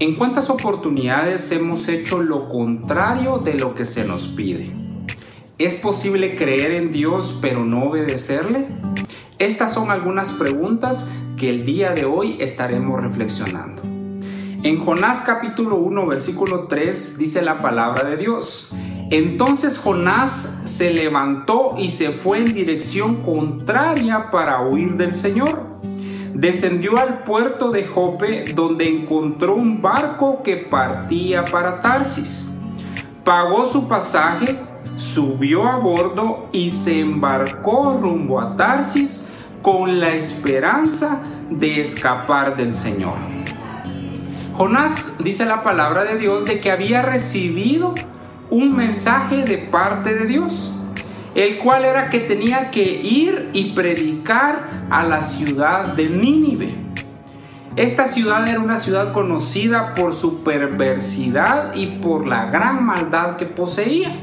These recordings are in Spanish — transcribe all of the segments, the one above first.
¿En cuántas oportunidades hemos hecho lo contrario de lo que se nos pide? ¿Es posible creer en Dios pero no obedecerle? Estas son algunas preguntas que el día de hoy estaremos reflexionando. En Jonás capítulo 1 versículo 3 dice la palabra de Dios. Entonces Jonás se levantó y se fue en dirección contraria para huir del Señor descendió al puerto de Jope donde encontró un barco que partía para Tarsis. Pagó su pasaje, subió a bordo y se embarcó rumbo a Tarsis con la esperanza de escapar del Señor. Jonás dice la palabra de Dios de que había recibido un mensaje de parte de Dios el cual era que tenía que ir y predicar a la ciudad de Nínive. Esta ciudad era una ciudad conocida por su perversidad y por la gran maldad que poseía.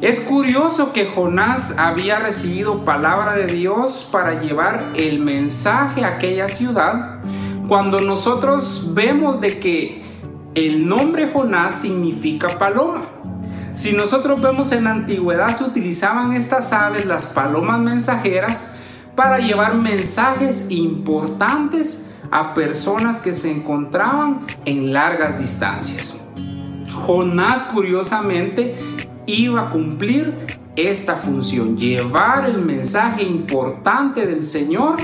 Es curioso que Jonás había recibido palabra de Dios para llevar el mensaje a aquella ciudad, cuando nosotros vemos de que el nombre Jonás significa paloma. Si nosotros vemos en la antigüedad se utilizaban estas aves, las palomas mensajeras, para llevar mensajes importantes a personas que se encontraban en largas distancias. Jonás curiosamente iba a cumplir esta función, llevar el mensaje importante del Señor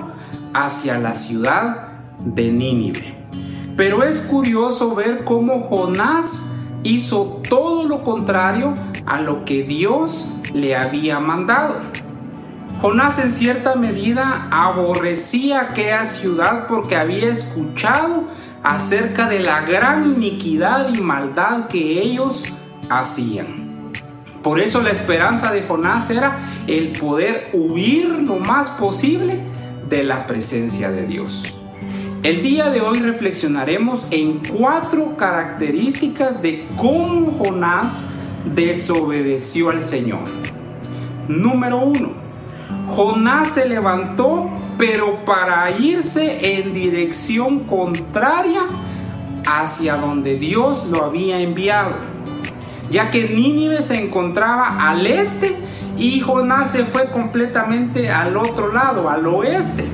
hacia la ciudad de Nínive. Pero es curioso ver cómo Jonás hizo todo lo contrario a lo que Dios le había mandado. Jonás en cierta medida aborrecía aquella ciudad porque había escuchado acerca de la gran iniquidad y maldad que ellos hacían. Por eso la esperanza de Jonás era el poder huir lo más posible de la presencia de Dios. El día de hoy reflexionaremos en cuatro características de cómo Jonás desobedeció al Señor. Número uno, Jonás se levantó pero para irse en dirección contraria hacia donde Dios lo había enviado, ya que Nínive se encontraba al este y Jonás se fue completamente al otro lado, al oeste.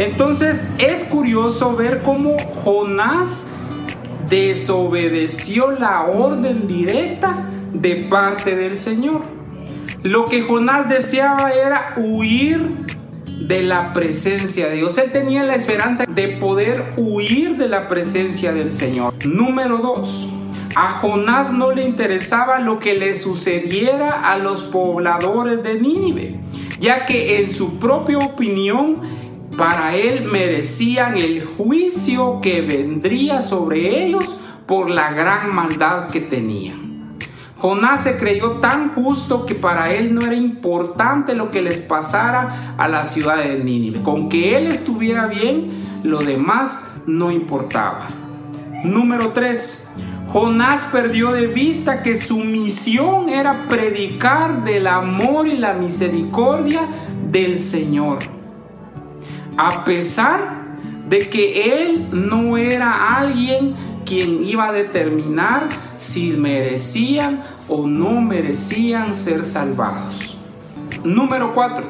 Entonces es curioso ver cómo Jonás desobedeció la orden directa de parte del Señor. Lo que Jonás deseaba era huir de la presencia de Dios. Él tenía la esperanza de poder huir de la presencia del Señor. Número 2. A Jonás no le interesaba lo que le sucediera a los pobladores de Nínive, ya que en su propia opinión para él merecían el juicio que vendría sobre ellos por la gran maldad que tenían. Jonás se creyó tan justo que para él no era importante lo que les pasara a la ciudad de Nínive. Con que él estuviera bien, lo demás no importaba. Número 3. Jonás perdió de vista que su misión era predicar del amor y la misericordia del Señor a pesar de que él no era alguien quien iba a determinar si merecían o no merecían ser salvados. Número 4.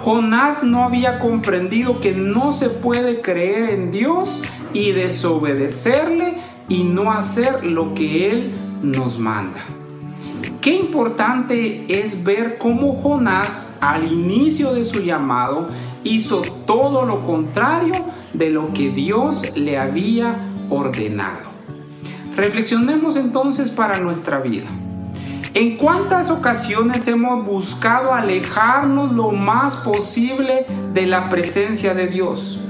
Jonás no había comprendido que no se puede creer en Dios y desobedecerle y no hacer lo que Él nos manda. Qué importante es ver cómo Jonás al inicio de su llamado hizo todo lo contrario de lo que Dios le había ordenado. Reflexionemos entonces para nuestra vida. ¿En cuántas ocasiones hemos buscado alejarnos lo más posible de la presencia de Dios?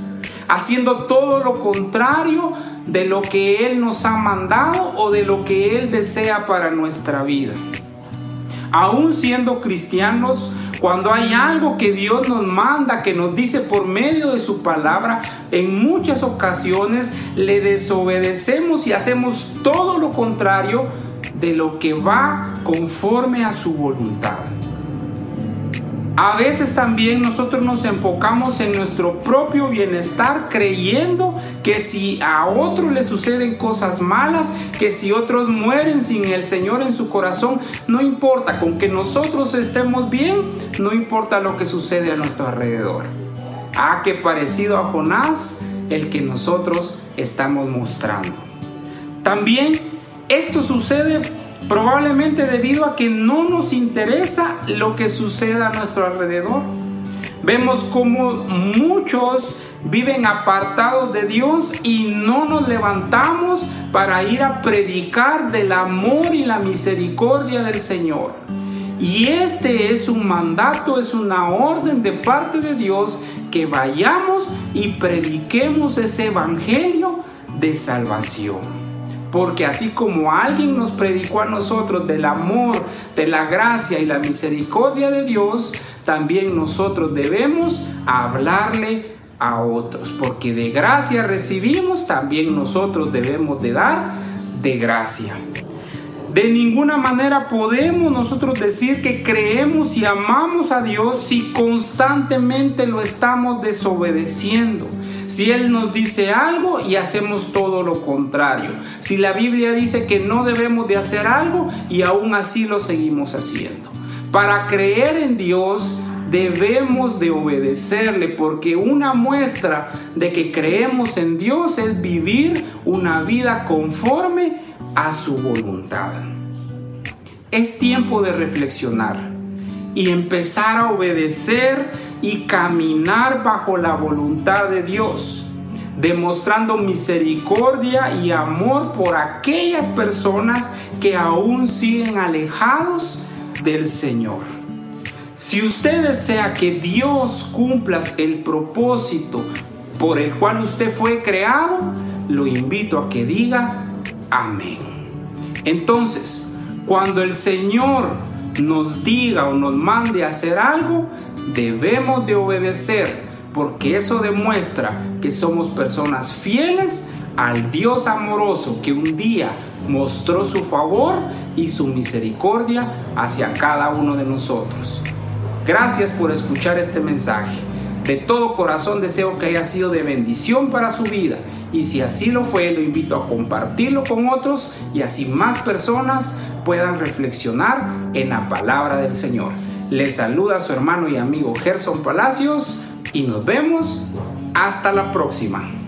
Haciendo todo lo contrario de lo que Él nos ha mandado o de lo que Él desea para nuestra vida. Aún siendo cristianos, cuando hay algo que Dios nos manda, que nos dice por medio de su palabra, en muchas ocasiones le desobedecemos y hacemos todo lo contrario de lo que va conforme a su voluntad. A veces también nosotros nos enfocamos en nuestro propio bienestar creyendo que si a otro le suceden cosas malas, que si otros mueren sin el Señor en su corazón, no importa, con que nosotros estemos bien, no importa lo que sucede a nuestro alrededor. Ah, qué parecido a Jonás el que nosotros estamos mostrando. También esto sucede Probablemente debido a que no nos interesa lo que suceda a nuestro alrededor. Vemos como muchos viven apartados de Dios y no nos levantamos para ir a predicar del amor y la misericordia del Señor. Y este es un mandato, es una orden de parte de Dios que vayamos y prediquemos ese evangelio de salvación. Porque así como alguien nos predicó a nosotros del amor, de la gracia y la misericordia de Dios, también nosotros debemos hablarle a otros. Porque de gracia recibimos, también nosotros debemos de dar de gracia. De ninguna manera podemos nosotros decir que creemos y amamos a Dios si constantemente lo estamos desobedeciendo. Si Él nos dice algo y hacemos todo lo contrario. Si la Biblia dice que no debemos de hacer algo y aún así lo seguimos haciendo. Para creer en Dios debemos de obedecerle porque una muestra de que creemos en Dios es vivir una vida conforme a su voluntad. Es tiempo de reflexionar y empezar a obedecer y caminar bajo la voluntad de Dios, demostrando misericordia y amor por aquellas personas que aún siguen alejados del Señor. Si usted desea que Dios cumpla el propósito por el cual usted fue creado, lo invito a que diga amén. Entonces, cuando el Señor nos diga o nos mande a hacer algo, debemos de obedecer porque eso demuestra que somos personas fieles al Dios amoroso que un día mostró su favor y su misericordia hacia cada uno de nosotros. Gracias por escuchar este mensaje. De todo corazón deseo que haya sido de bendición para su vida y si así lo fue, lo invito a compartirlo con otros y así más personas puedan reflexionar en la palabra del Señor. Les saluda su hermano y amigo Gerson Palacios y nos vemos hasta la próxima.